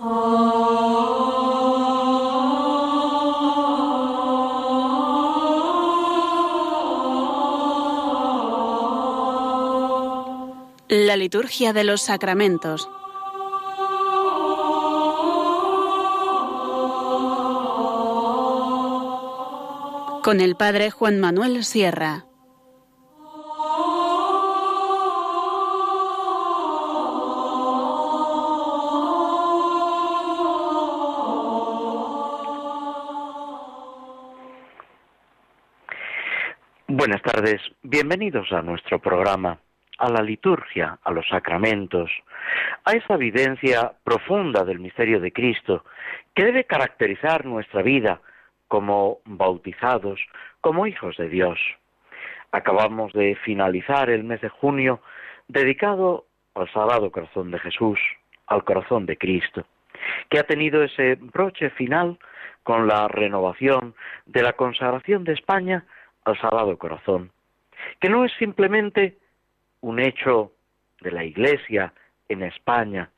La liturgia de los sacramentos. Con el Padre Juan Manuel Sierra. Bienvenidos a nuestro programa a la liturgia, a los sacramentos, a esa evidencia profunda del misterio de Cristo que debe caracterizar nuestra vida como bautizados, como hijos de Dios. Acabamos de finalizar el mes de junio dedicado al Sagrado Corazón de Jesús, al corazón de Cristo, que ha tenido ese broche final con la renovación de la consagración de España al Sagrado Corazón, que no es simplemente un hecho de la Iglesia en España,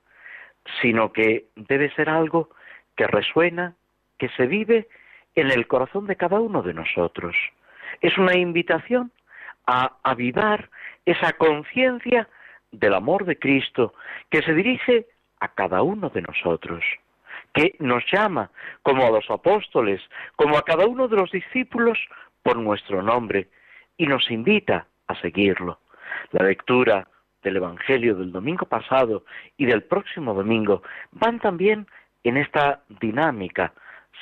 sino que debe ser algo que resuena, que se vive en el corazón de cada uno de nosotros. Es una invitación a avivar esa conciencia del amor de Cristo que se dirige a cada uno de nosotros, que nos llama, como a los apóstoles, como a cada uno de los discípulos, por nuestro nombre, y nos invita a seguirlo. La lectura del Evangelio del domingo pasado y del próximo domingo van también en esta dinámica,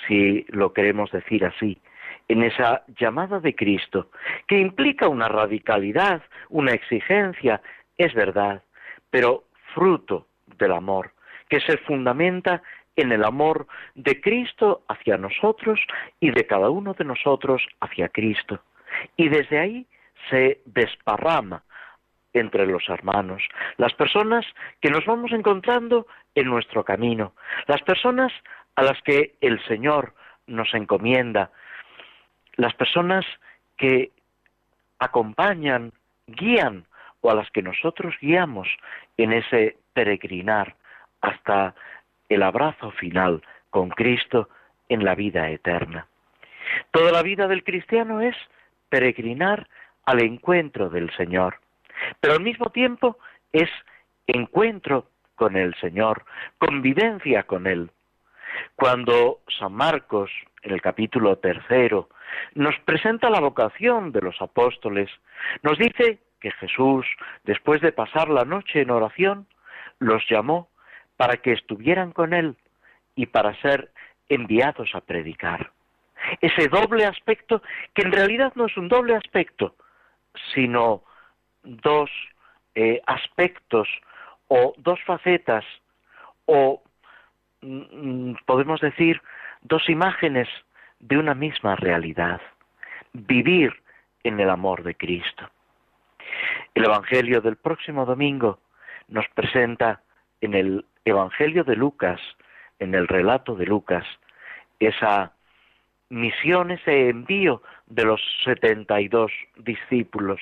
si lo queremos decir así, en esa llamada de Cristo, que implica una radicalidad, una exigencia, es verdad, pero fruto del amor, que se fundamenta en el amor de Cristo hacia nosotros y de cada uno de nosotros hacia Cristo. Y desde ahí se desparrama entre los hermanos, las personas que nos vamos encontrando en nuestro camino, las personas a las que el Señor nos encomienda, las personas que acompañan, guían o a las que nosotros guiamos en ese peregrinar hasta el abrazo final con Cristo en la vida eterna. Toda la vida del cristiano es peregrinar al encuentro del Señor pero al mismo tiempo es encuentro con el Señor, convivencia con Él. Cuando San Marcos, en el capítulo tercero, nos presenta la vocación de los apóstoles, nos dice que Jesús, después de pasar la noche en oración, los llamó para que estuvieran con Él y para ser enviados a predicar. Ese doble aspecto, que en realidad no es un doble aspecto, sino dos eh, aspectos o dos facetas o mm, podemos decir dos imágenes de una misma realidad, vivir en el amor de Cristo. El Evangelio del próximo domingo nos presenta en el Evangelio de Lucas, en el relato de Lucas, esa misión, ese envío de los setenta y dos discípulos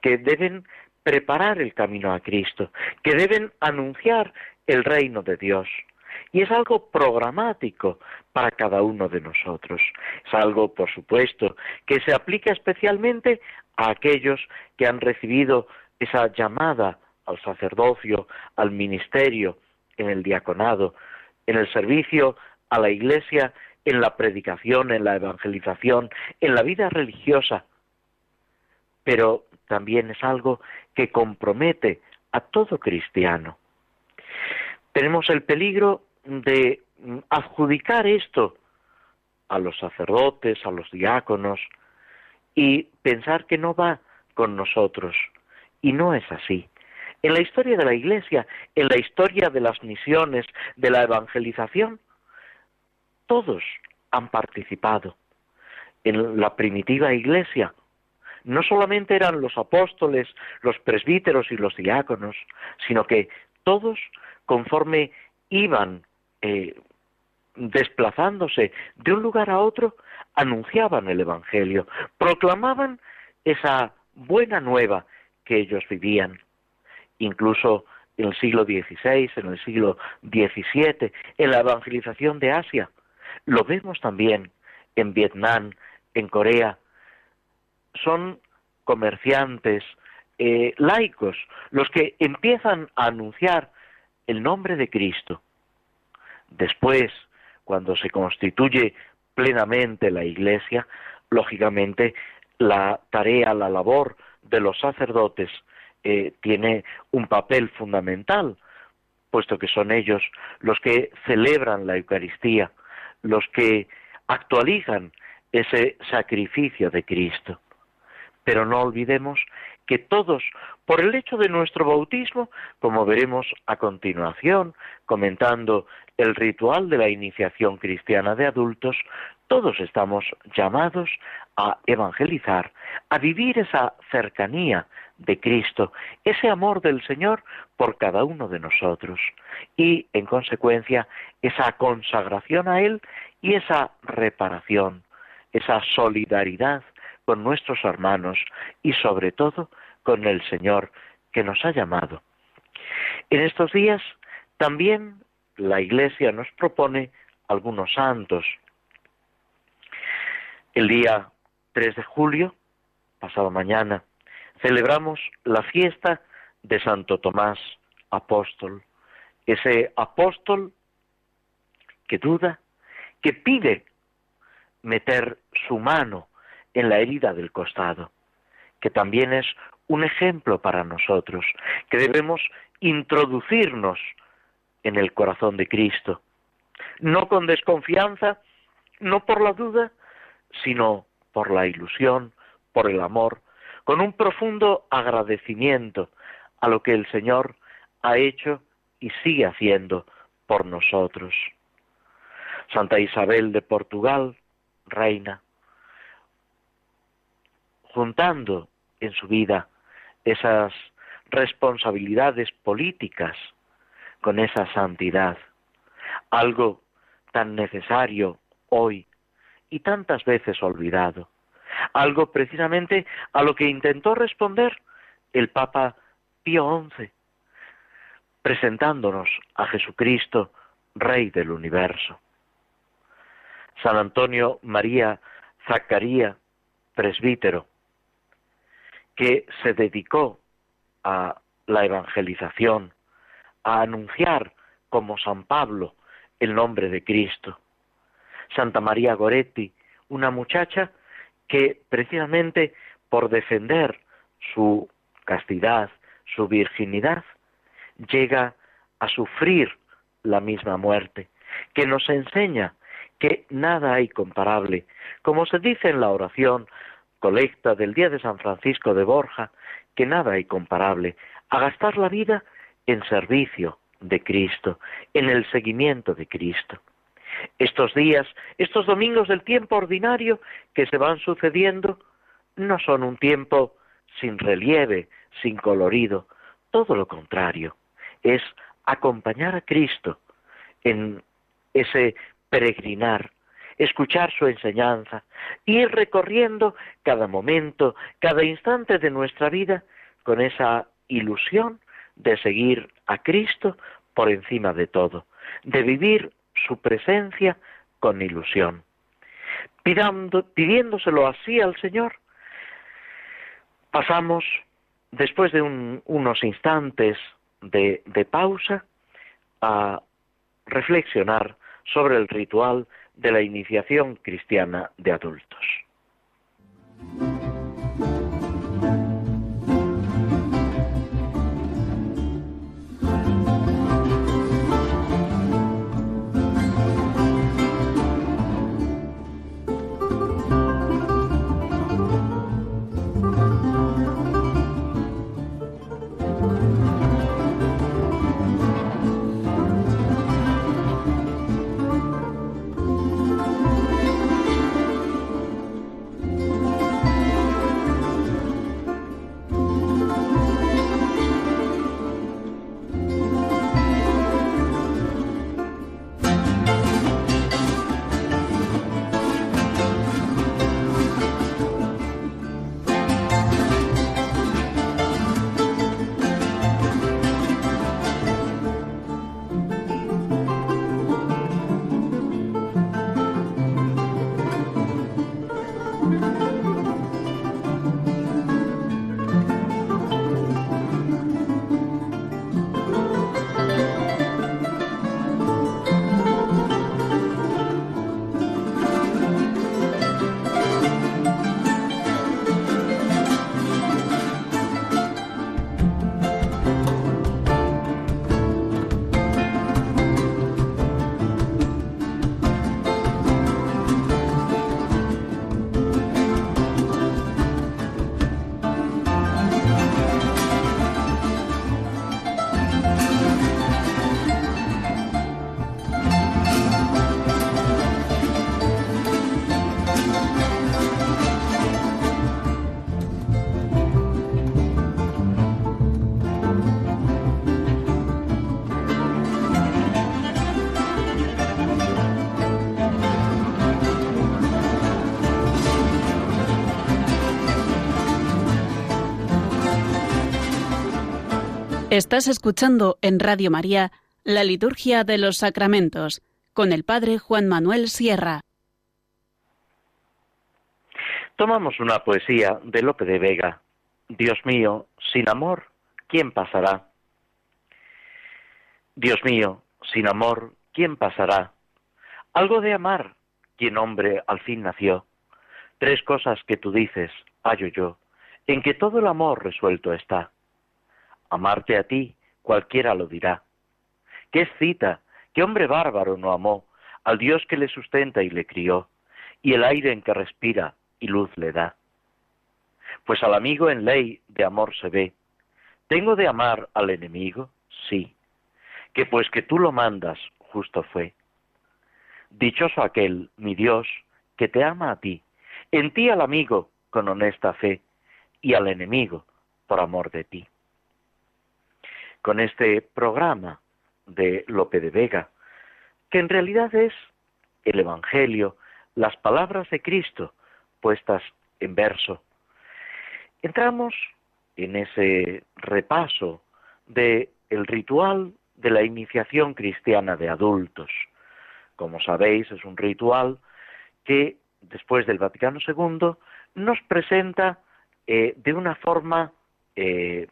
que deben preparar el camino a Cristo, que deben anunciar el reino de Dios. Y es algo programático para cada uno de nosotros. Es algo, por supuesto, que se aplica especialmente a aquellos que han recibido esa llamada al sacerdocio, al ministerio, en el diaconado, en el servicio a la Iglesia en la predicación, en la evangelización, en la vida religiosa, pero también es algo que compromete a todo cristiano. Tenemos el peligro de adjudicar esto a los sacerdotes, a los diáconos, y pensar que no va con nosotros. Y no es así. En la historia de la Iglesia, en la historia de las misiones, de la evangelización, todos han participado. En la primitiva iglesia no solamente eran los apóstoles, los presbíteros y los diáconos, sino que todos, conforme iban eh, desplazándose de un lugar a otro, anunciaban el Evangelio, proclamaban esa buena nueva que ellos vivían. Incluso en el siglo XVI, en el siglo XVII, en la evangelización de Asia. Lo vemos también en Vietnam, en Corea. Son comerciantes, eh, laicos, los que empiezan a anunciar el nombre de Cristo. Después, cuando se constituye plenamente la Iglesia, lógicamente la tarea, la labor de los sacerdotes eh, tiene un papel fundamental, puesto que son ellos los que celebran la Eucaristía, los que actualizan ese sacrificio de Cristo. Pero no olvidemos que todos, por el hecho de nuestro bautismo, como veremos a continuación, comentando el ritual de la iniciación cristiana de adultos, todos estamos llamados a evangelizar, a vivir esa cercanía de Cristo, ese amor del Señor por cada uno de nosotros y, en consecuencia, esa consagración a Él y esa reparación, esa solidaridad con nuestros hermanos y sobre todo con el Señor que nos ha llamado. En estos días también la Iglesia nos propone algunos santos. El día 3 de julio, pasado mañana, celebramos la fiesta de Santo Tomás, apóstol, ese apóstol que duda, que pide meter su mano en la herida del costado, que también es un ejemplo para nosotros, que debemos introducirnos en el corazón de Cristo, no con desconfianza, no por la duda, sino por la ilusión, por el amor, con un profundo agradecimiento a lo que el Señor ha hecho y sigue haciendo por nosotros. Santa Isabel de Portugal, reina, juntando en su vida esas responsabilidades políticas con esa santidad, algo tan necesario hoy y tantas veces olvidado, algo precisamente a lo que intentó responder el Papa Pío XI, presentándonos a Jesucristo, Rey del universo. San Antonio María Zacaría, presbítero, que se dedicó a la evangelización, a anunciar como San Pablo el nombre de Cristo. Santa María Goretti, una muchacha que precisamente por defender su castidad, su virginidad, llega a sufrir la misma muerte, que nos enseña que nada hay comparable. Como se dice en la oración colecta del día de San Francisco de Borja, que nada hay comparable a gastar la vida en servicio de Cristo, en el seguimiento de Cristo. Estos días, estos domingos del tiempo ordinario que se van sucediendo, no son un tiempo sin relieve, sin colorido, todo lo contrario, es acompañar a Cristo en ese peregrinar escuchar su enseñanza, ir recorriendo cada momento, cada instante de nuestra vida con esa ilusión de seguir a Cristo por encima de todo, de vivir su presencia con ilusión. pidiéndoselo así al Señor, pasamos, después de unos instantes de pausa, a reflexionar sobre el ritual de la iniciación cristiana de adultos. Estás escuchando en Radio María la Liturgia de los Sacramentos con el Padre Juan Manuel Sierra. Tomamos una poesía de Lope de Vega. Dios mío, sin amor, ¿quién pasará? Dios mío, sin amor, ¿quién pasará? Algo de amar, quien hombre al fin nació. Tres cosas que tú dices, hallo yo, en que todo el amor resuelto está. Amarte a ti, cualquiera lo dirá. ¿Qué excita? ¿Qué hombre bárbaro no amó al Dios que le sustenta y le crió, y el aire en que respira y luz le da? Pues al amigo en ley de amor se ve. ¿Tengo de amar al enemigo? Sí. Que pues que tú lo mandas, justo fue. Dichoso aquel, mi Dios, que te ama a ti, en ti al amigo con honesta fe, y al enemigo por amor de ti. Con este programa de Lope de Vega, que en realidad es el Evangelio, las palabras de Cristo puestas en verso, entramos en ese repaso de el ritual de la iniciación cristiana de adultos. Como sabéis, es un ritual que después del Vaticano II nos presenta eh, de una forma eh,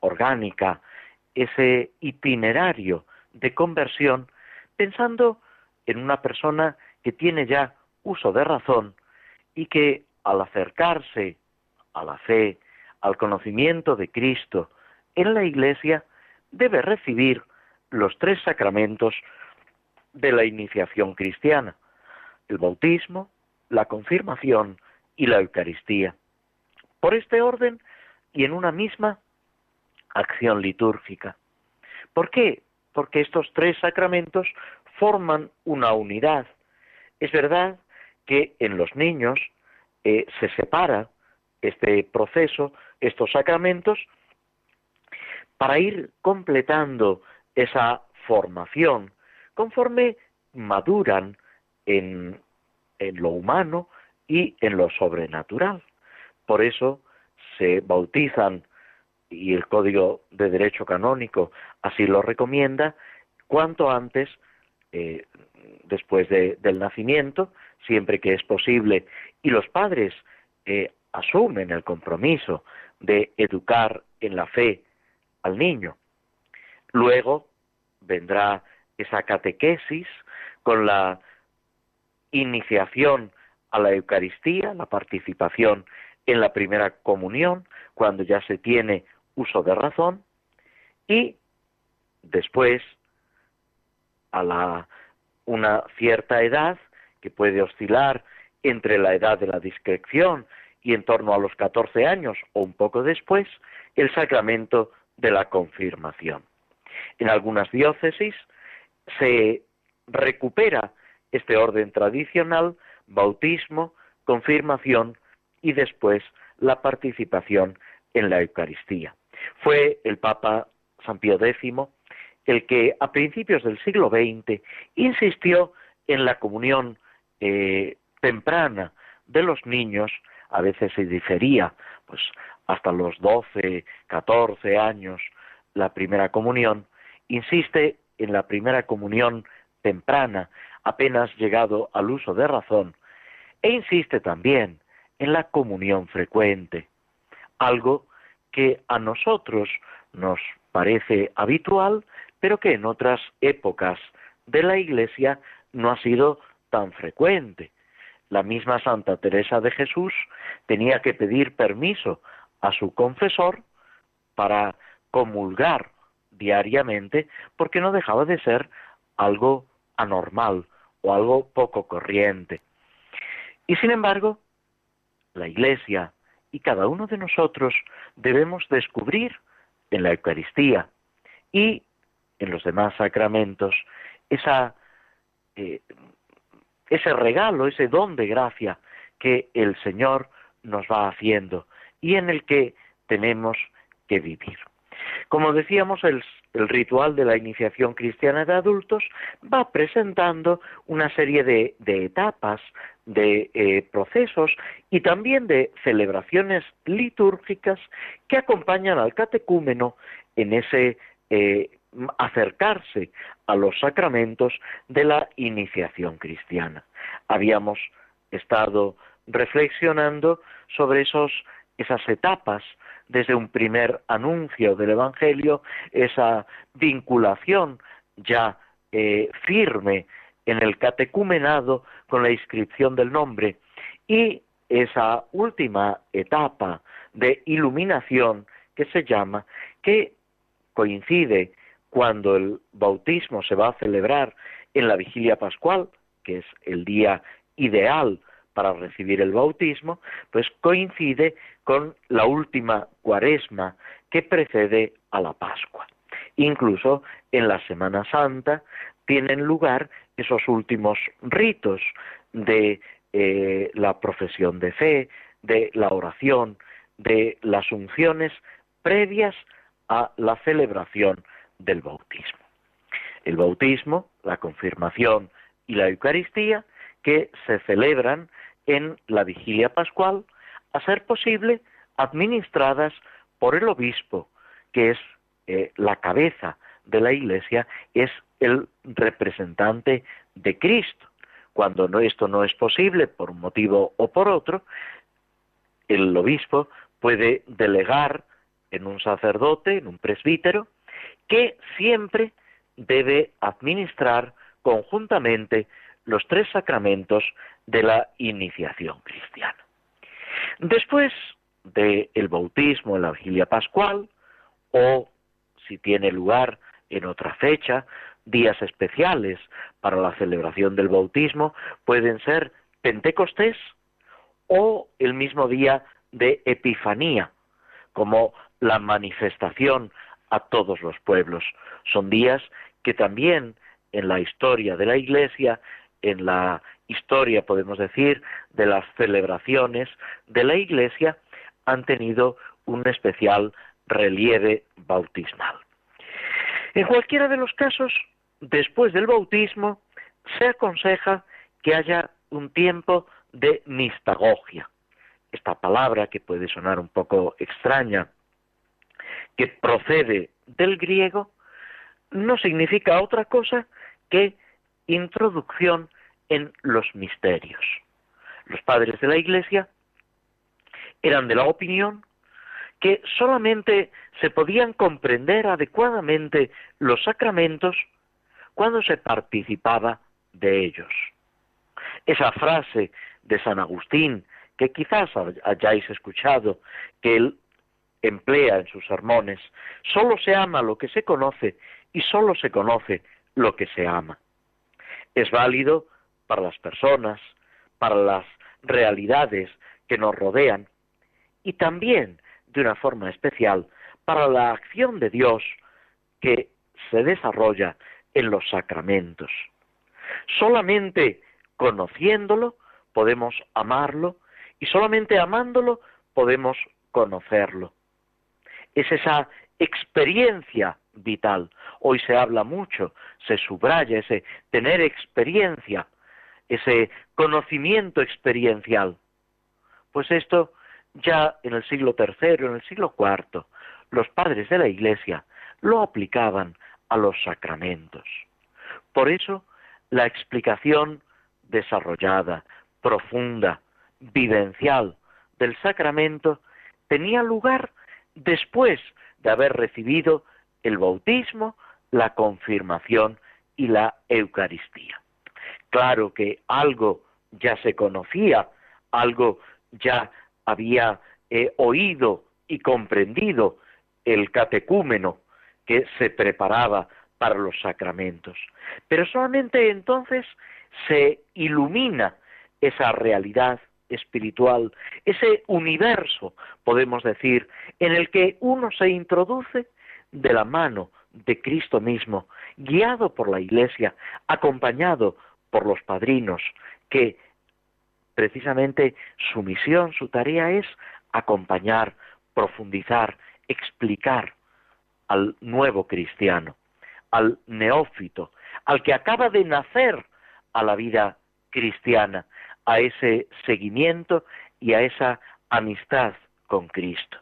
orgánica ese itinerario de conversión pensando en una persona que tiene ya uso de razón y que al acercarse a la fe, al conocimiento de Cristo en la Iglesia, debe recibir los tres sacramentos de la iniciación cristiana, el bautismo, la confirmación y la Eucaristía. Por este orden y en una misma acción litúrgica. ¿Por qué? Porque estos tres sacramentos forman una unidad. Es verdad que en los niños eh, se separa este proceso, estos sacramentos, para ir completando esa formación conforme maduran en, en lo humano y en lo sobrenatural. Por eso se bautizan, y el Código de Derecho Canónico así lo recomienda, cuanto antes, eh, después del nacimiento, siempre que es posible, y los padres eh, asumen el compromiso de educar en la fe al niño. Luego vendrá esa catequesis con la iniciación a la Eucaristía, la participación en la primera comunión, cuando ya se tiene uso de razón, y después, a la, una cierta edad, que puede oscilar entre la edad de la discreción y en torno a los 14 años o un poco después, el sacramento de la confirmación. En algunas diócesis se recupera este orden tradicional, bautismo, confirmación y después la participación en la Eucaristía. Fue el Papa San Pío X el que a principios del siglo XX insistió en la comunión eh, temprana de los niños, a veces se difería, pues hasta los 12, 14 años la primera comunión, insiste en la primera comunión temprana, apenas llegado al uso de razón, e insiste también en la comunión frecuente, algo que a nosotros nos parece habitual, pero que en otras épocas de la Iglesia no ha sido tan frecuente. La misma Santa Teresa de Jesús tenía que pedir permiso a su confesor para comulgar diariamente porque no dejaba de ser algo anormal o algo poco corriente. Y sin embargo, la Iglesia y cada uno de nosotros debemos descubrir en la Eucaristía y en los demás sacramentos esa, eh, ese regalo, ese don de gracia que el Señor nos va haciendo y en el que tenemos que vivir. Como decíamos, el, ritual de la iniciación cristiana de adultos va presentando una serie de, etapas, de eh, procesos y también de celebraciones litúrgicas que acompañan al catecúmeno en ese eh, acercarse a los sacramentos de la iniciación cristiana. Habíamos estado reflexionando sobre esos, esas etapas desde un primer anuncio del Evangelio, esa vinculación ya eh, firme en el catecumenado con la inscripción del nombre y esa última etapa de iluminación que se llama, que coincide cuando el bautismo se va a celebrar en la vigilia pascual, que es el día ideal para recibir el bautismo, pues coincide con la última cuaresma que precede a la Pascua. Incluso en la Semana Santa tienen lugar esos últimos ritos de eh, la profesión de fe, de la oración, de las unciones previas a la celebración del bautismo. El bautismo, la confirmación y la Eucaristía que se celebran en la vigilia pascual, a ser posible administradas por el obispo, que es eh, la cabeza de la Iglesia, es el representante de Cristo. Cuando no, esto no es posible por un motivo o por otro, el obispo puede delegar en un sacerdote, en un presbítero, que siempre debe administrar conjuntamente los tres sacramentos de la iniciación cristiana. Después del bautismo en la vigilia pascual, o si tiene lugar en otra fecha, días especiales para la celebración del bautismo, pueden ser Pentecostés o el mismo día de Epifanía, como la manifestación a todos los pueblos. Son días que también en la historia de la Iglesia, en la historia, podemos decir, de las celebraciones de la Iglesia, han tenido un especial relieve bautismal. En cualquiera de los casos, después del bautismo, se aconseja que haya un tiempo de mistagogia. Esta palabra, que puede sonar un poco extraña, que procede del griego, no significa otra cosa que introducción en los misterios. Los padres de la Iglesia eran de la opinión que solamente se podían comprender adecuadamente los sacramentos cuando se participaba de ellos. Esa frase de San Agustín, que quizás hayáis escuchado, que él emplea en sus sermones, solo se ama lo que se conoce y solo se conoce lo que se ama. Es válido para las personas, para las realidades que nos rodean y también, de una forma especial, para la acción de Dios que se desarrolla en los sacramentos. Solamente conociéndolo podemos amarlo y solamente amándolo podemos conocerlo. Es esa experiencia vital. Hoy se habla mucho, se subraya ese tener experiencia, ese conocimiento experiencial. Pues esto ya en el siglo III, en el siglo IV, los padres de la Iglesia lo aplicaban a los sacramentos. Por eso, la explicación desarrollada, profunda, vivencial del sacramento tenía lugar después de haber recibido el bautismo, la confirmación y la Eucaristía. Claro que algo ya se conocía, algo ya había eh, oído y comprendido el catecúmeno que se preparaba para los sacramentos. Pero solamente entonces se ilumina esa realidad espiritual, ese universo, podemos decir, en el que uno se introduce de la mano de Cristo mismo, guiado por la Iglesia, acompañado por los padrinos, que precisamente su misión, su tarea es acompañar, profundizar, explicar al nuevo cristiano, al neófito, al que acaba de nacer a la vida cristiana, a ese seguimiento y a esa amistad con Cristo.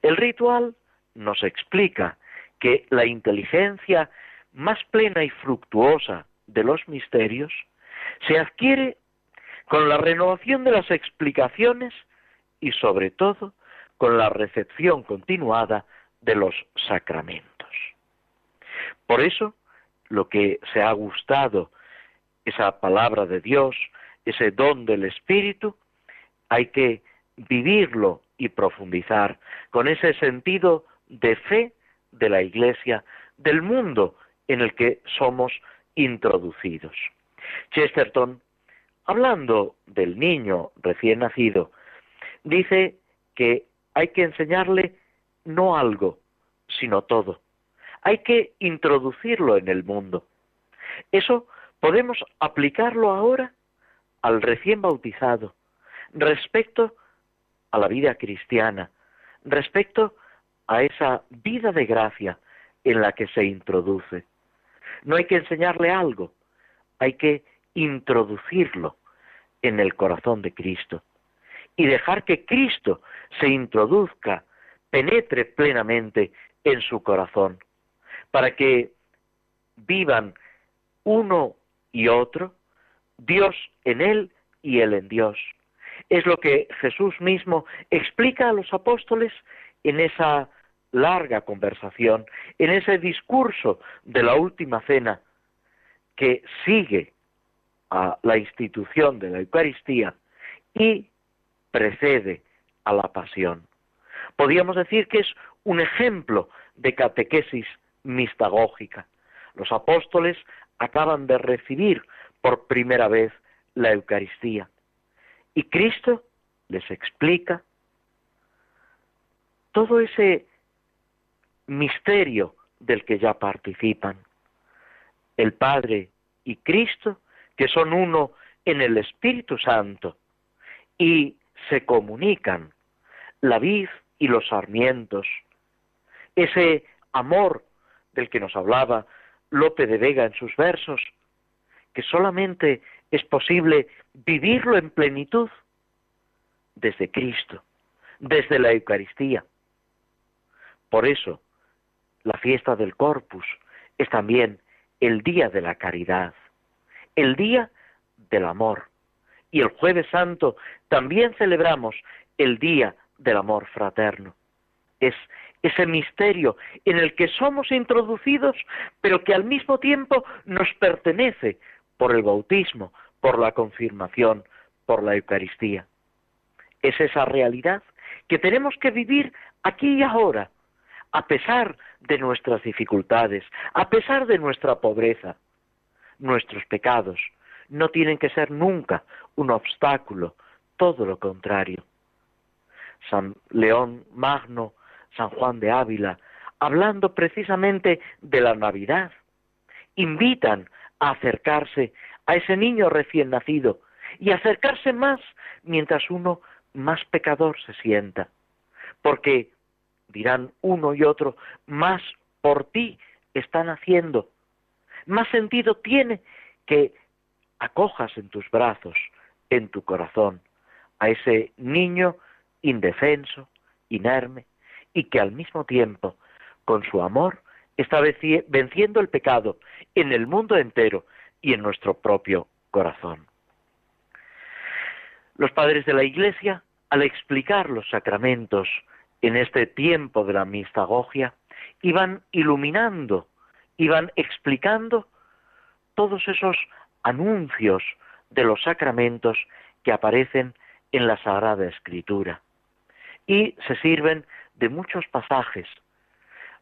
El ritual nos explica que la inteligencia más plena y fructuosa de los misterios se adquiere con la renovación de las explicaciones y sobre todo con la recepción continuada de los sacramentos. Por eso, lo que se ha gustado, esa palabra de Dios, ese don del Espíritu, hay que vivirlo y profundizar con ese sentido de fe de la Iglesia, del mundo en el que somos introducidos. Chesterton, hablando del niño recién nacido, dice que hay que enseñarle no algo, sino todo. Hay que introducirlo en el mundo. Eso podemos aplicarlo ahora al recién bautizado, respecto a la vida cristiana, respecto a esa vida de gracia en la que se introduce. No hay que enseñarle algo, hay que introducirlo en el corazón de Cristo y dejar que Cristo se introduzca, penetre plenamente en su corazón, para que vivan uno y otro, Dios en él y él en Dios. Es lo que Jesús mismo explica a los apóstoles en esa larga conversación, en ese discurso de la última cena que sigue a la institución de la Eucaristía y precede a la pasión. Podríamos decir que es un ejemplo de catequesis mistagógica. Los apóstoles acaban de recibir por primera vez la Eucaristía y Cristo les explica todo ese misterio del que ya participan. El Padre y Cristo, que son uno en el Espíritu Santo, y se comunican la vid y los sarmientos, ese amor del que nos hablaba Lope de Vega en sus versos, que solamente es posible vivirlo en plenitud desde Cristo, desde la Eucaristía. Por eso, la fiesta del Corpus es también el día de la caridad, el día del amor. Y el jueves santo también celebramos el día del amor fraterno. Es ese misterio en el que somos introducidos, pero que al mismo tiempo nos pertenece por el bautismo, por la confirmación, por la Eucaristía. Es esa realidad que tenemos que vivir aquí y ahora, a pesar de nuestras dificultades, a pesar de nuestra pobreza. Nuestros pecados no tienen que ser nunca un obstáculo, todo lo contrario. San León Magno, San Juan de Ávila, hablando precisamente de la Navidad, invitan a acercarse a ese niño recién nacido y acercarse más mientras uno más pecador se sienta. Porque dirán uno y otro, más por ti están haciendo. Más sentido tiene que acojas en tus brazos, en tu corazón, a ese niño indefenso, inerme, y que al mismo tiempo, con su amor, está venciendo el pecado en el mundo entero y en nuestro propio corazón. Los padres de la Iglesia, al explicar los sacramentos en este tiempo de la mistagogia, iban iluminando, iban explicando todos esos anuncios de los sacramentos que aparecen en la Sagrada Escritura. Y se sirven de muchos pasajes.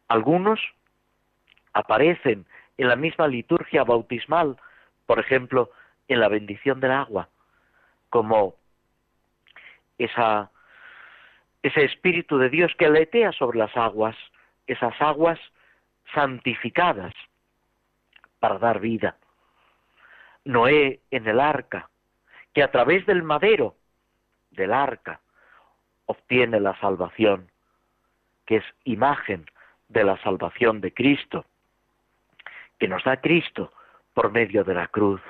Algunos aparecen en la misma liturgia bautismal, por ejemplo, en la bendición del agua, como esa ese Espíritu de Dios que aletea sobre las aguas, esas aguas santificadas para dar vida. Noé en el arca, que a través del madero del arca obtiene la salvación, que es imagen de la salvación de Cristo, que nos da Cristo por medio de la cruz.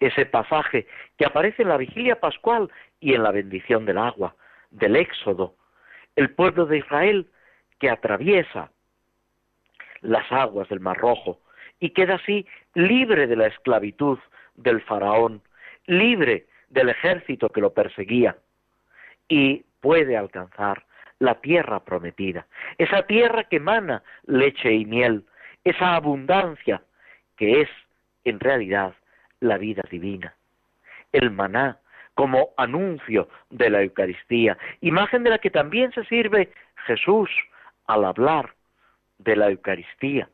Ese pasaje que aparece en la vigilia pascual y en la bendición del agua, del Éxodo, el pueblo de Israel que atraviesa las aguas del Mar Rojo y queda así libre de la esclavitud del faraón, libre del ejército que lo perseguía y puede alcanzar la tierra prometida, esa tierra que emana leche y miel, esa abundancia que es en realidad la vida divina. El maná como anuncio de la Eucaristía, imagen de la que también se sirve Jesús al hablar de la Eucaristía.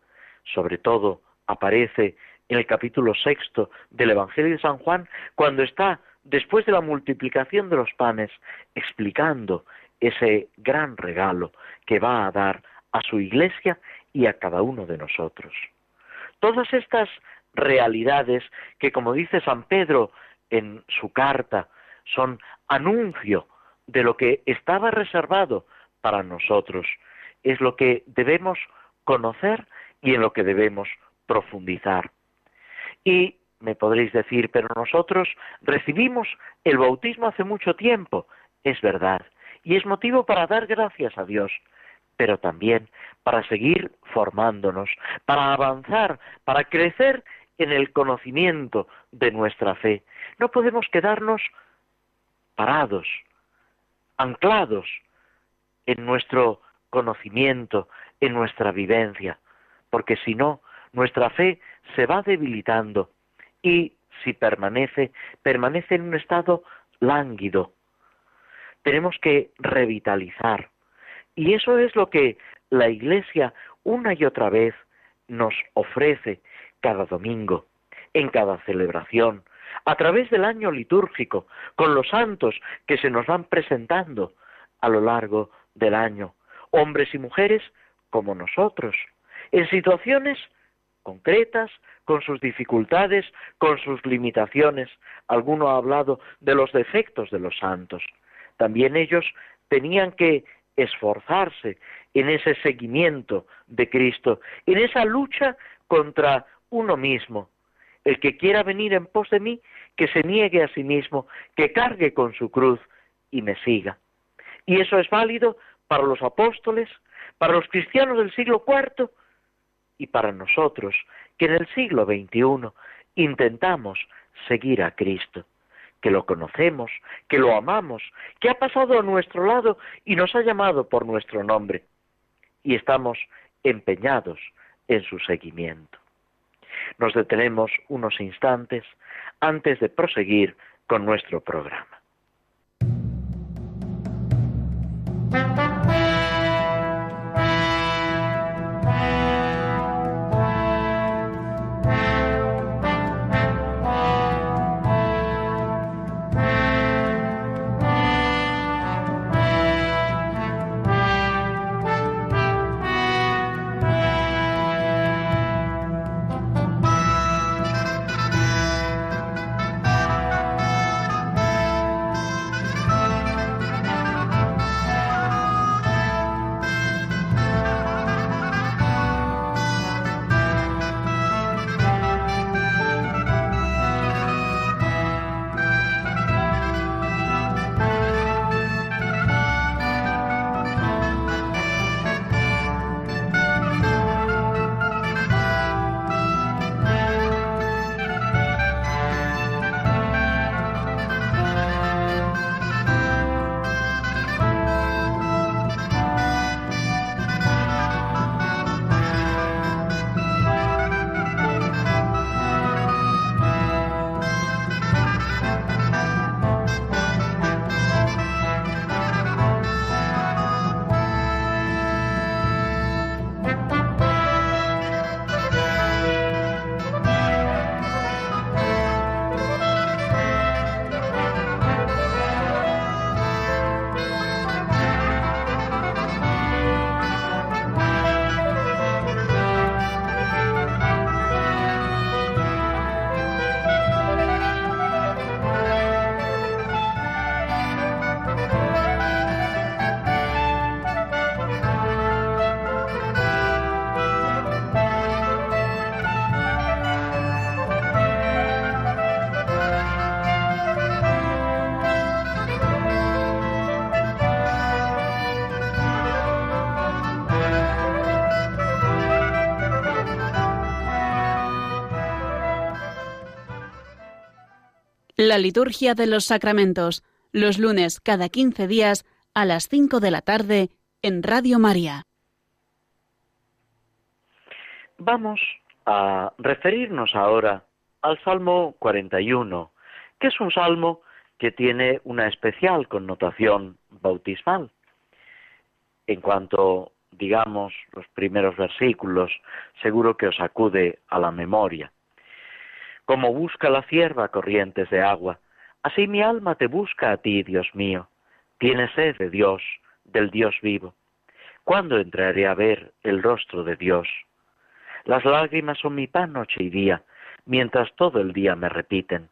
Sobre todo aparece en el capítulo sexto del Evangelio de San Juan, cuando está, después de la multiplicación de los panes, explicando ese gran regalo que va a dar a su iglesia y a cada uno de nosotros. Todas estas realidades que, como dice San Pedro en su carta, son anuncio de lo que estaba reservado para nosotros, es lo que debemos conocer y en lo que debemos profundizar. Y me podréis decir, pero nosotros recibimos el bautismo hace mucho tiempo. Es verdad. Y es motivo para dar gracias a Dios, pero también para seguir formándonos, para avanzar, para crecer en el conocimiento de nuestra fe. No podemos quedarnos parados, anclados en nuestro conocimiento, en nuestra vivencia, porque si no, nuestra fe se va debilitando y si permanece, permanece en un estado lánguido. Tenemos que revitalizar. Y eso es lo que la Iglesia una y otra vez nos ofrece cada domingo, en cada celebración, a través del año litúrgico, con los santos que se nos van presentando a lo largo del año, hombres y mujeres como nosotros, en situaciones concretas, con sus dificultades, con sus limitaciones. Alguno ha hablado de los defectos de los santos. También ellos tenían que esforzarse en ese seguimiento de Cristo, en esa lucha contra uno mismo. El que quiera venir en pos de mí, que se niegue a sí mismo, que cargue con su cruz y me siga. Y eso es válido para los apóstoles, para los cristianos del siglo IV y para nosotros, que en el siglo XXI intentamos seguir a Cristo, que lo conocemos, que lo amamos, que ha pasado a nuestro lado y nos ha llamado por nuestro nombre, y estamos empeñados en su seguimiento. Nos detenemos unos instantes antes de proseguir con nuestro programa. La liturgia de los sacramentos, los lunes cada 15 días a las 5 de la tarde en Radio María. Vamos a referirnos ahora al Salmo 41, que es un salmo que tiene una especial connotación bautismal. En cuanto, digamos, los primeros versículos, seguro que os acude a la memoria. Como busca la cierva corrientes de agua, así mi alma te busca a ti, Dios mío. Tiene sed de Dios, del Dios vivo. ¿Cuándo entraré a ver el rostro de Dios? Las lágrimas son mi pan noche y día, mientras todo el día me repiten,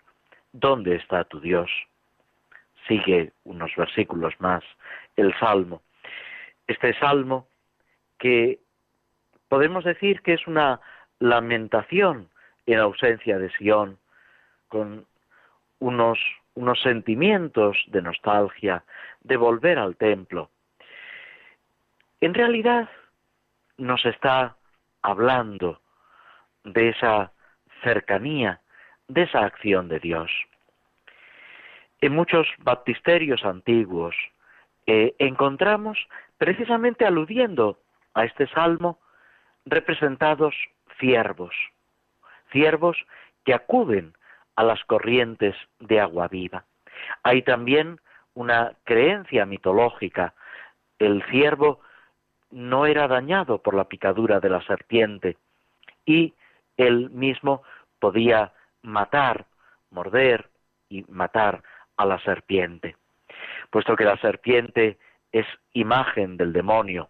¿dónde está tu Dios? Sigue unos versículos más el Salmo. Este Salmo que podemos decir que es una lamentación en ausencia de Sión, con unos, unos sentimientos de nostalgia, de volver al templo. En realidad nos está hablando de esa cercanía, de esa acción de Dios. En muchos baptisterios antiguos eh, encontramos, precisamente aludiendo a este salmo, representados ciervos, ciervos que acuden a las corrientes de agua viva. Hay también una creencia mitológica. El ciervo no era dañado por la picadura de la serpiente y él mismo podía matar, morder y matar a la serpiente. Puesto que la serpiente es imagen del demonio,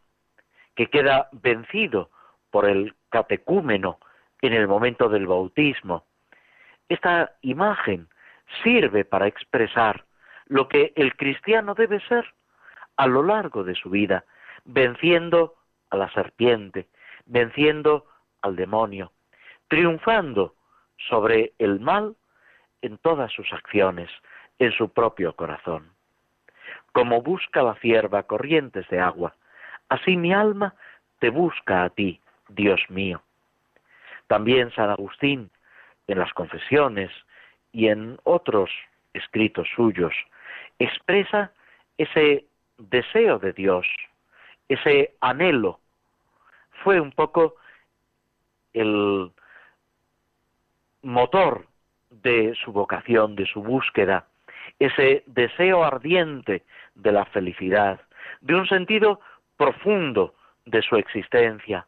que queda vencido por el catecúmeno en el momento del bautismo. Esta imagen sirve para expresar lo que el cristiano debe ser a lo largo de su vida, venciendo a la serpiente, venciendo al demonio, triunfando sobre el mal en todas sus acciones, en su propio corazón. Como busca la cierva corrientes de agua, así mi alma te busca a ti, Dios mío. También San Agustín, en las confesiones y en otros escritos suyos, expresa ese deseo de Dios, ese anhelo. Fue un poco el motor de su vocación, de su búsqueda, ese deseo ardiente de la felicidad, de un sentido profundo de su existencia,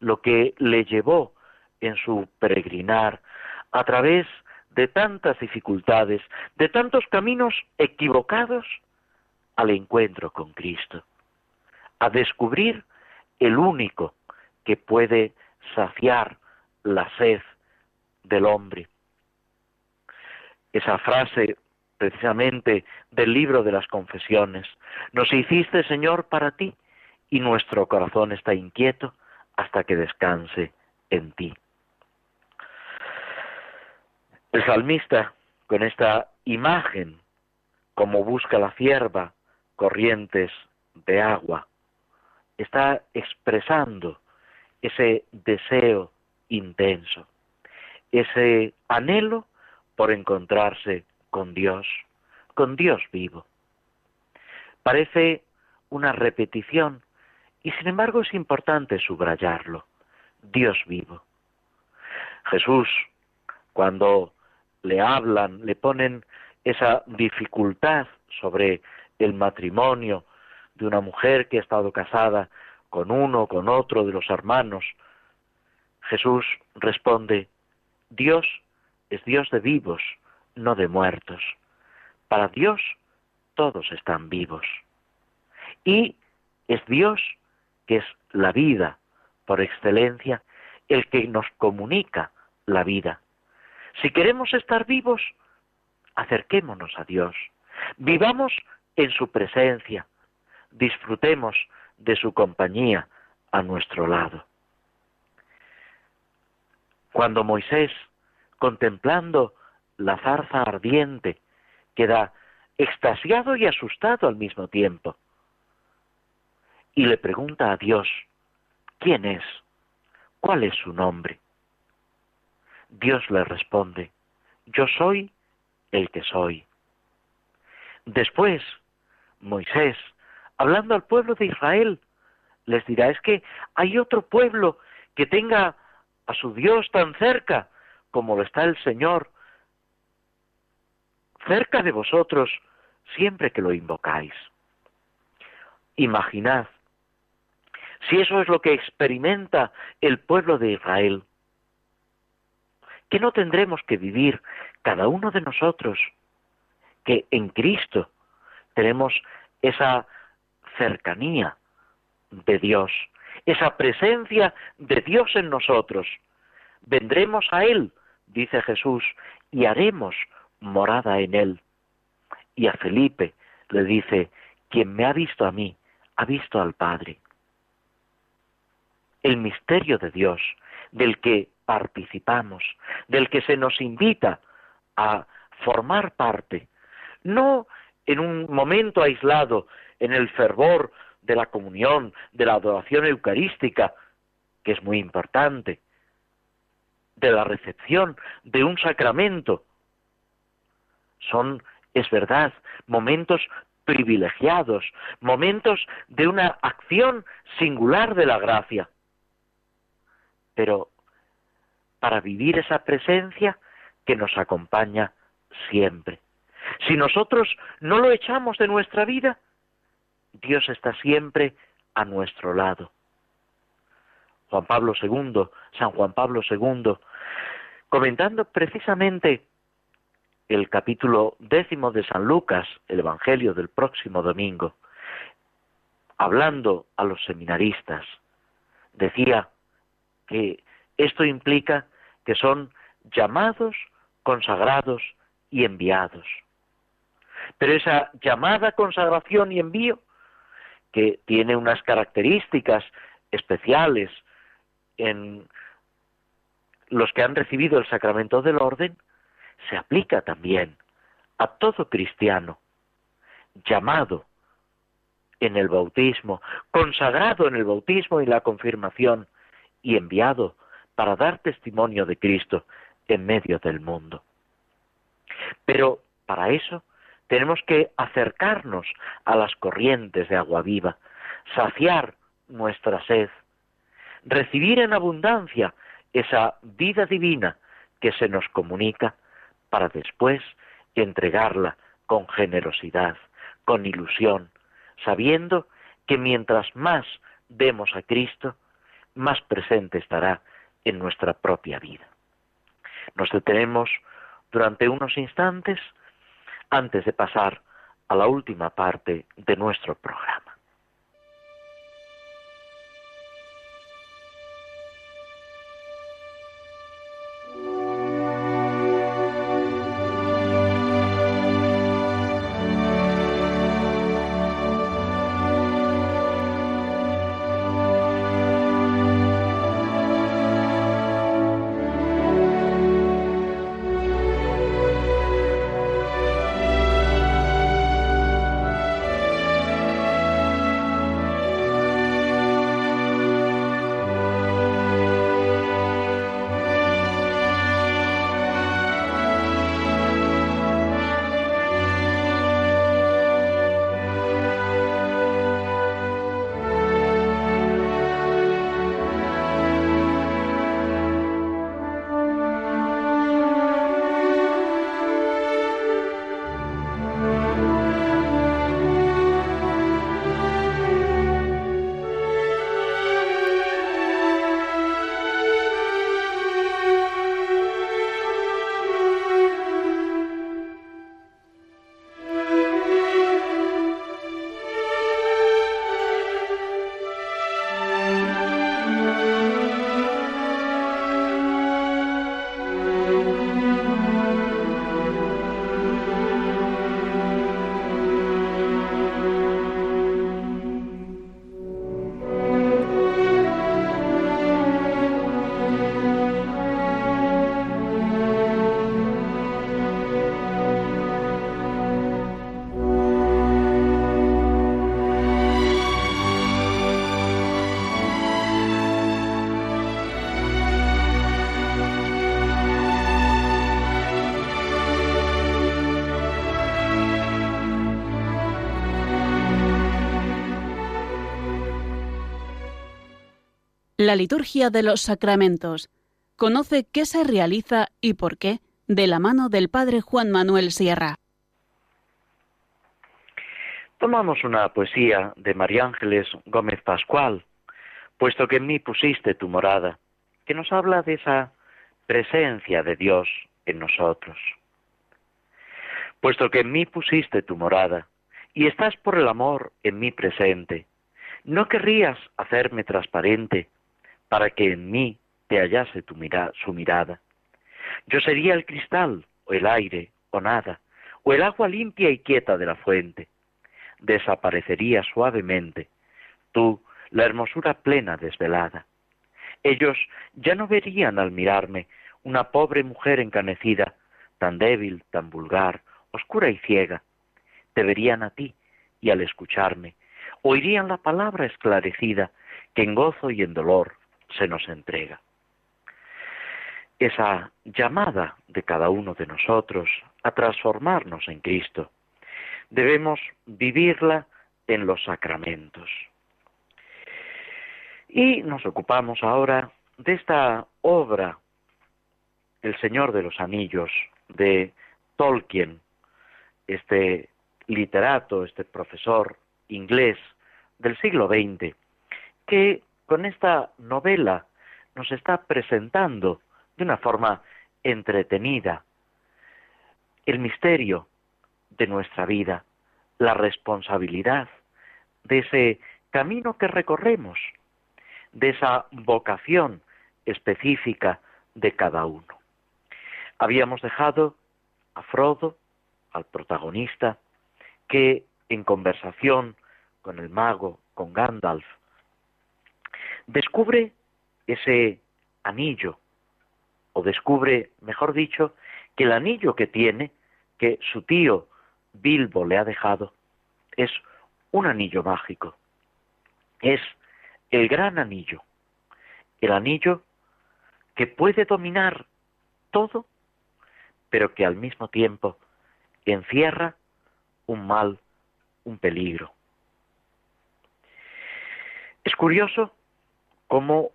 lo que le llevó en su peregrinar a través de tantas dificultades, de tantos caminos equivocados al encuentro con Cristo, a descubrir el único que puede saciar la sed del hombre. Esa frase precisamente del libro de las confesiones, nos hiciste Señor para ti y nuestro corazón está inquieto hasta que descanse en ti. El salmista, con esta imagen, como busca la cierva corrientes de agua, está expresando ese deseo intenso, ese anhelo por encontrarse con Dios, con Dios vivo. Parece una repetición y sin embargo es importante subrayarlo. Dios vivo. Jesús, cuando le hablan, le ponen esa dificultad sobre el matrimonio de una mujer que ha estado casada con uno o con otro de los hermanos, Jesús responde, Dios es Dios de vivos, no de muertos. Para Dios todos están vivos. Y es Dios, que es la vida por excelencia, el que nos comunica la vida. Si queremos estar vivos, acerquémonos a Dios, vivamos en su presencia, disfrutemos de su compañía a nuestro lado. Cuando Moisés, contemplando la zarza ardiente, queda extasiado y asustado al mismo tiempo, y le pregunta a Dios, ¿quién es? ¿Cuál es su nombre? Dios le responde, yo soy el que soy. Después, Moisés, hablando al pueblo de Israel, les dirá, es que hay otro pueblo que tenga a su Dios tan cerca como lo está el Señor, cerca de vosotros siempre que lo invocáis. Imaginad, si eso es lo que experimenta el pueblo de Israel, que no tendremos que vivir cada uno de nosotros, que en Cristo tenemos esa cercanía de Dios, esa presencia de Dios en nosotros. Vendremos a Él, dice Jesús, y haremos morada en Él. Y a Felipe le dice, quien me ha visto a mí, ha visto al Padre. El misterio de Dios, del que participamos, del que se nos invita a formar parte, no en un momento aislado, en el fervor de la comunión, de la adoración eucarística, que es muy importante, de la recepción de un sacramento. Son, es verdad, momentos privilegiados, momentos de una acción singular de la gracia. Pero para vivir esa presencia que nos acompaña siempre. Si nosotros no lo echamos de nuestra vida, Dios está siempre a nuestro lado. Juan Pablo II, San Juan Pablo II, comentando precisamente el capítulo décimo de San Lucas, el Evangelio del próximo domingo, hablando a los seminaristas, decía que esto implica que son llamados, consagrados y enviados. Pero esa llamada, consagración y envío que tiene unas características especiales en los que han recibido el sacramento del orden, se aplica también a todo cristiano llamado en el bautismo, consagrado en el bautismo y la confirmación y enviado para dar testimonio de Cristo en medio del mundo. Pero para eso tenemos que acercarnos a las corrientes de agua viva, saciar nuestra sed, recibir en abundancia esa vida divina que se nos comunica para después entregarla con generosidad, con ilusión, sabiendo que mientras más demos a Cristo, más presente estará en nuestra propia vida. Nos detenemos durante unos instantes antes de pasar a la última parte de nuestro programa. La liturgia de los sacramentos. Conoce qué se realiza y por qué de la mano del Padre Juan Manuel Sierra. Tomamos una poesía de María Ángeles Gómez Pascual, puesto que en mí pusiste tu morada, que nos habla de esa presencia de Dios en nosotros. Puesto que en mí pusiste tu morada, y estás por el amor en mí presente, ¿no querrías hacerme transparente para que en mí te hallase tu su mirada. Yo sería el cristal, o el aire, o nada, o el agua limpia y quieta de la fuente. Desaparecería suavemente, tú, la hermosura plena desvelada. Ellos ya no verían al mirarme una pobre mujer encanecida, tan débil, tan vulgar, oscura y ciega. Te verían a ti, y al escucharme, oirían la palabra esclarecida que en gozo y en dolor se nos entrega. Esa llamada de cada uno de nosotros a transformarnos en Cristo, debemos vivirla en los sacramentos. Y nos ocupamos ahora de esta obra, El Señor de los Anillos, de Tolkien, este literato, este profesor inglés del siglo XX, que con esta novela nos está presentando de una forma entretenida el misterio de nuestra vida, la responsabilidad de ese camino que recorremos, de esa vocación específica de cada uno. Habíamos dejado a Frodo, al protagonista, que en conversación con el mago, con Gandalf, descubre ese anillo, o descubre, mejor dicho, que el anillo que tiene, que su tío Bilbo le ha dejado, es un anillo mágico. Es el gran anillo, el anillo que puede dominar todo, pero que al mismo tiempo encierra un mal, un peligro. Es curioso cómo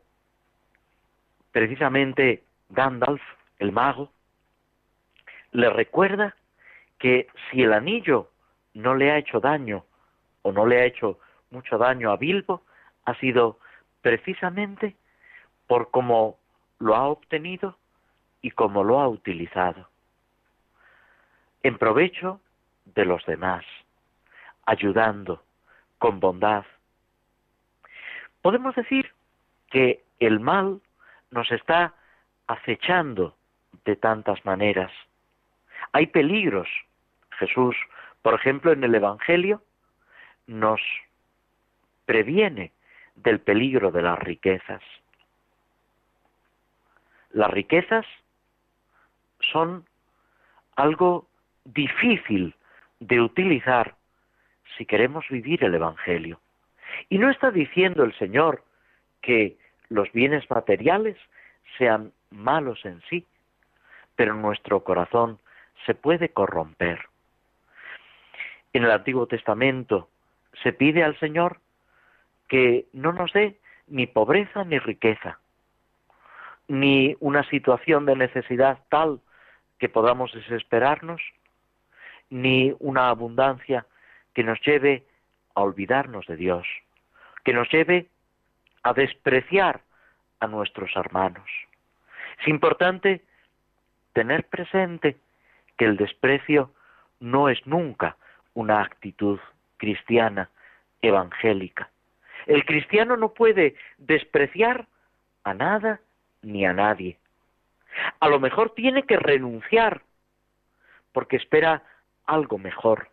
precisamente Gandalf, el mago, le recuerda que si el anillo no le ha hecho daño o no le ha hecho mucho daño a Bilbo, ha sido precisamente por cómo lo ha obtenido y cómo lo ha utilizado. En provecho de los demás, ayudando, con bondad. Podemos decir que el mal nos está acechando de tantas maneras. Hay peligros. Jesús, por ejemplo, en el Evangelio nos previene del peligro de las riquezas. Las riquezas son algo difícil de utilizar si queremos vivir el Evangelio. Y no está diciendo el Señor que los bienes materiales sean malos en sí, pero nuestro corazón se puede corromper. En el Antiguo Testamento se pide al Señor que no nos dé ni pobreza ni riqueza, ni una situación de necesidad tal que podamos desesperarnos, ni una abundancia que nos lleve a olvidarnos de Dios, que nos lleve a despreciar a nuestros hermanos. Es importante tener presente que el desprecio no es nunca una actitud cristiana, evangélica. El cristiano no puede despreciar a nada ni a nadie. A lo mejor tiene que renunciar porque espera algo mejor.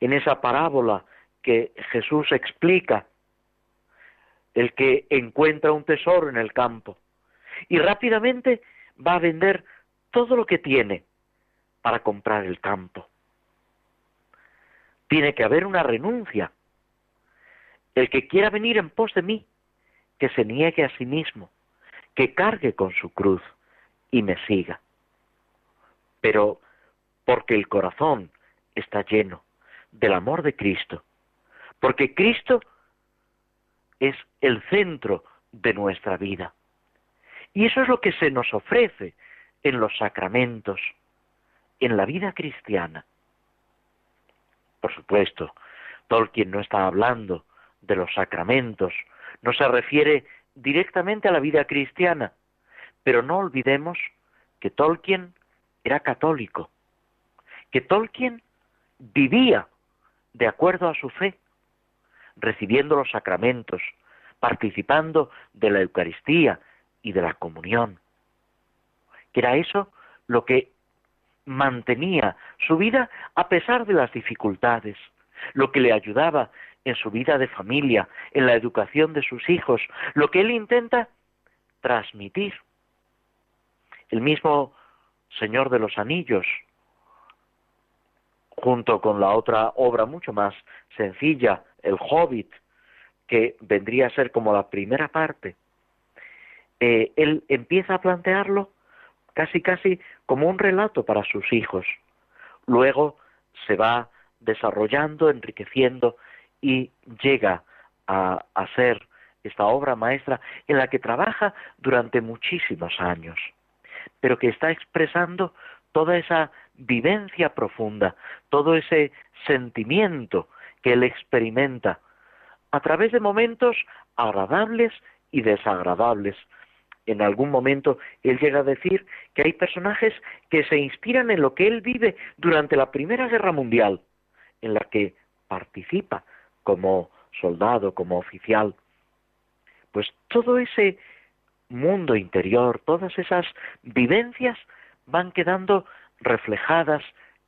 En esa parábola que Jesús explica el que encuentra un tesoro en el campo y rápidamente va a vender todo lo que tiene para comprar el campo. Tiene que haber una renuncia. El que quiera venir en pos de mí, que se niegue a sí mismo, que cargue con su cruz y me siga. Pero porque el corazón está lleno del amor de Cristo, porque Cristo es el centro de nuestra vida. Y eso es lo que se nos ofrece en los sacramentos, en la vida cristiana. Por supuesto, Tolkien no está hablando de los sacramentos, no se refiere directamente a la vida cristiana, pero no olvidemos que Tolkien era católico, que Tolkien vivía de acuerdo a su fe, recibiendo los sacramentos, participando de la Eucaristía y de la comunión. Que era eso lo que mantenía su vida a pesar de las dificultades, lo que le ayudaba en su vida de familia, en la educación de sus hijos, lo que él intenta transmitir. El mismo Señor de los Anillos, junto con la otra obra mucho más sencilla, El Hobbit, que vendría a ser como la primera parte, eh, él empieza a plantearlo casi casi como un relato para sus hijos. Luego se va desarrollando, enriqueciendo y llega a, a ser esta obra maestra en la que trabaja durante muchísimos años, pero que está expresando toda esa vivencia profunda, todo ese sentimiento que él experimenta a través de momentos agradables y desagradables. En algún momento él llega a decir que hay personajes que se inspiran en lo que él vive durante la Primera Guerra Mundial, en la que participa como soldado, como oficial. Pues todo ese mundo interior, todas esas vivencias van quedando reflejadas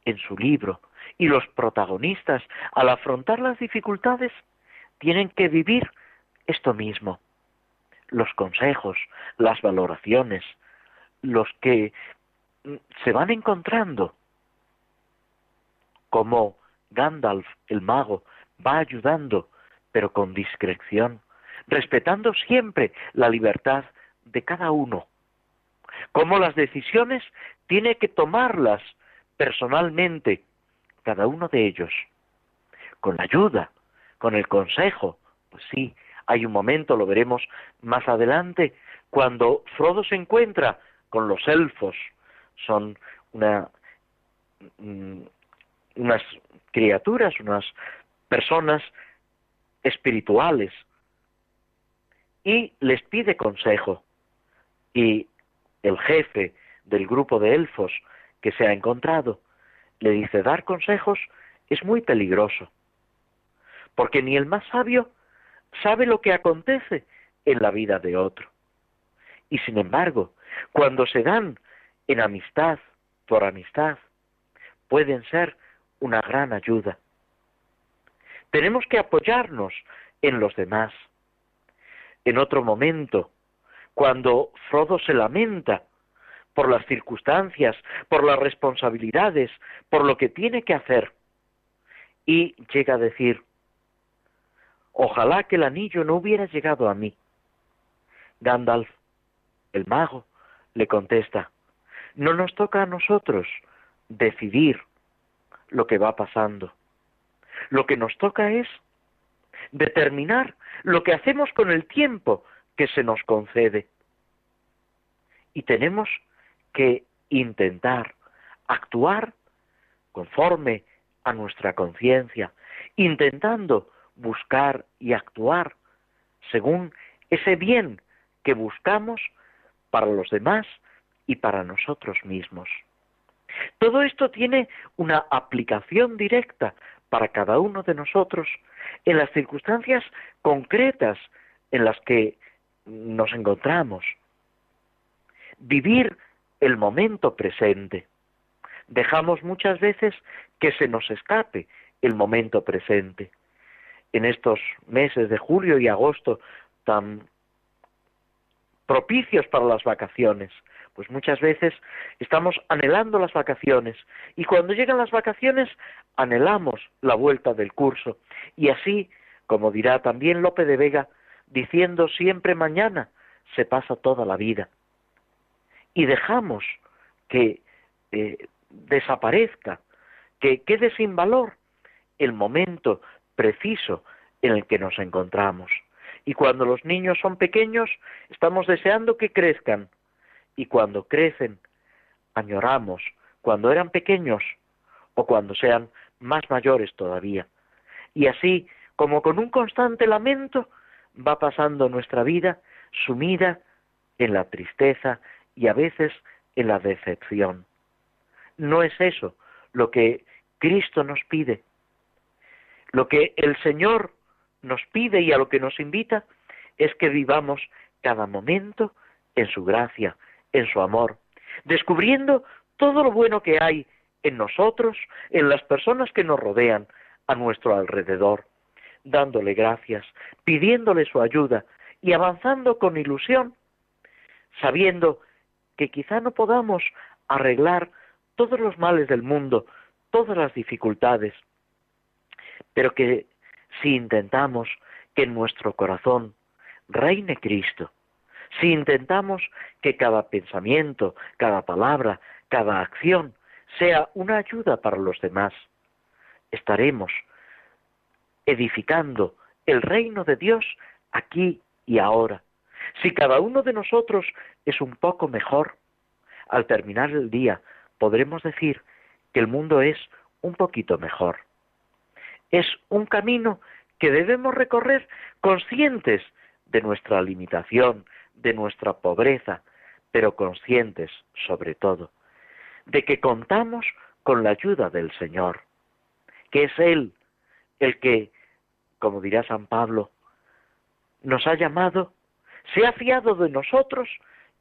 en su libro y los protagonistas, al afrontar las dificultades, tienen que vivir esto mismo. Los consejos, las valoraciones, los que mm, se van encontrando, como Gandalf, el mago, va ayudando, pero con discreción, respetando siempre la libertad de cada uno. Como las decisiones tiene que tomarlas personalmente cada uno de ellos, con la ayuda, con el consejo. Pues sí, hay un momento, lo veremos más adelante, cuando Frodo se encuentra con los elfos, son una, mm, unas criaturas, unas personas espirituales, y les pide consejo. Y el jefe del grupo de elfos que se ha encontrado le dice, dar consejos es muy peligroso, porque ni el más sabio sabe lo que acontece en la vida de otro. Y sin embargo, cuando se dan en amistad, por amistad, pueden ser una gran ayuda. Tenemos que apoyarnos en los demás. En otro momento, cuando Frodo se lamenta por las circunstancias, por las responsabilidades, por lo que tiene que hacer, y llega a decir, ojalá que el anillo no hubiera llegado a mí. Gandalf, el mago, le contesta, no nos toca a nosotros decidir lo que va pasando. Lo que nos toca es determinar lo que hacemos con el tiempo que se nos concede. Y tenemos que intentar actuar conforme a nuestra conciencia, intentando buscar y actuar según ese bien que buscamos para los demás y para nosotros mismos. Todo esto tiene una aplicación directa para cada uno de nosotros en las circunstancias concretas en las que nos encontramos. Vivir el momento presente. Dejamos muchas veces que se nos escape el momento presente. En estos meses de julio y agosto tan propicios para las vacaciones, pues muchas veces estamos anhelando las vacaciones y cuando llegan las vacaciones anhelamos la vuelta del curso y así, como dirá también Lope de Vega, diciendo siempre mañana, se pasa toda la vida. Y dejamos que eh, desaparezca, que quede sin valor el momento preciso en el que nos encontramos. Y cuando los niños son pequeños, estamos deseando que crezcan. Y cuando crecen, añoramos cuando eran pequeños o cuando sean más mayores todavía. Y así, como con un constante lamento, va pasando nuestra vida sumida en la tristeza y a veces en la decepción. No es eso lo que Cristo nos pide. Lo que el Señor nos pide y a lo que nos invita es que vivamos cada momento en su gracia, en su amor, descubriendo todo lo bueno que hay en nosotros, en las personas que nos rodean a nuestro alrededor, dándole gracias, pidiéndole su ayuda y avanzando con ilusión, sabiendo que quizá no podamos arreglar todos los males del mundo, todas las dificultades, pero que si intentamos que en nuestro corazón reine Cristo, si intentamos que cada pensamiento, cada palabra, cada acción sea una ayuda para los demás, estaremos edificando el reino de Dios aquí y ahora. Si cada uno de nosotros es un poco mejor, al terminar el día podremos decir que el mundo es un poquito mejor. Es un camino que debemos recorrer conscientes de nuestra limitación, de nuestra pobreza, pero conscientes sobre todo de que contamos con la ayuda del Señor, que es Él el que, como dirá San Pablo, nos ha llamado, se ha fiado de nosotros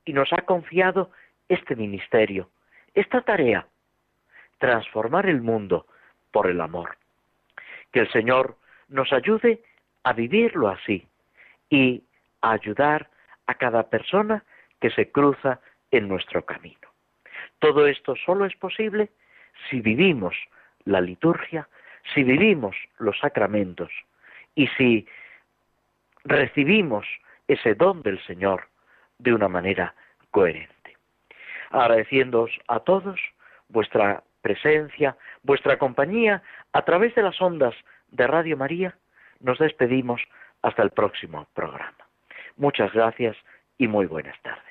y nos ha confiado este ministerio, esta tarea, transformar el mundo por el amor. Que el Señor nos ayude a vivirlo así y a ayudar a cada persona que se cruza en nuestro camino. Todo esto solo es posible si vivimos la liturgia, si vivimos los sacramentos y si recibimos ese don del Señor de una manera coherente agradeciéndoos a todos vuestra presencia, vuestra compañía a través de las ondas de Radio María. Nos despedimos hasta el próximo programa. Muchas gracias y muy buenas tardes.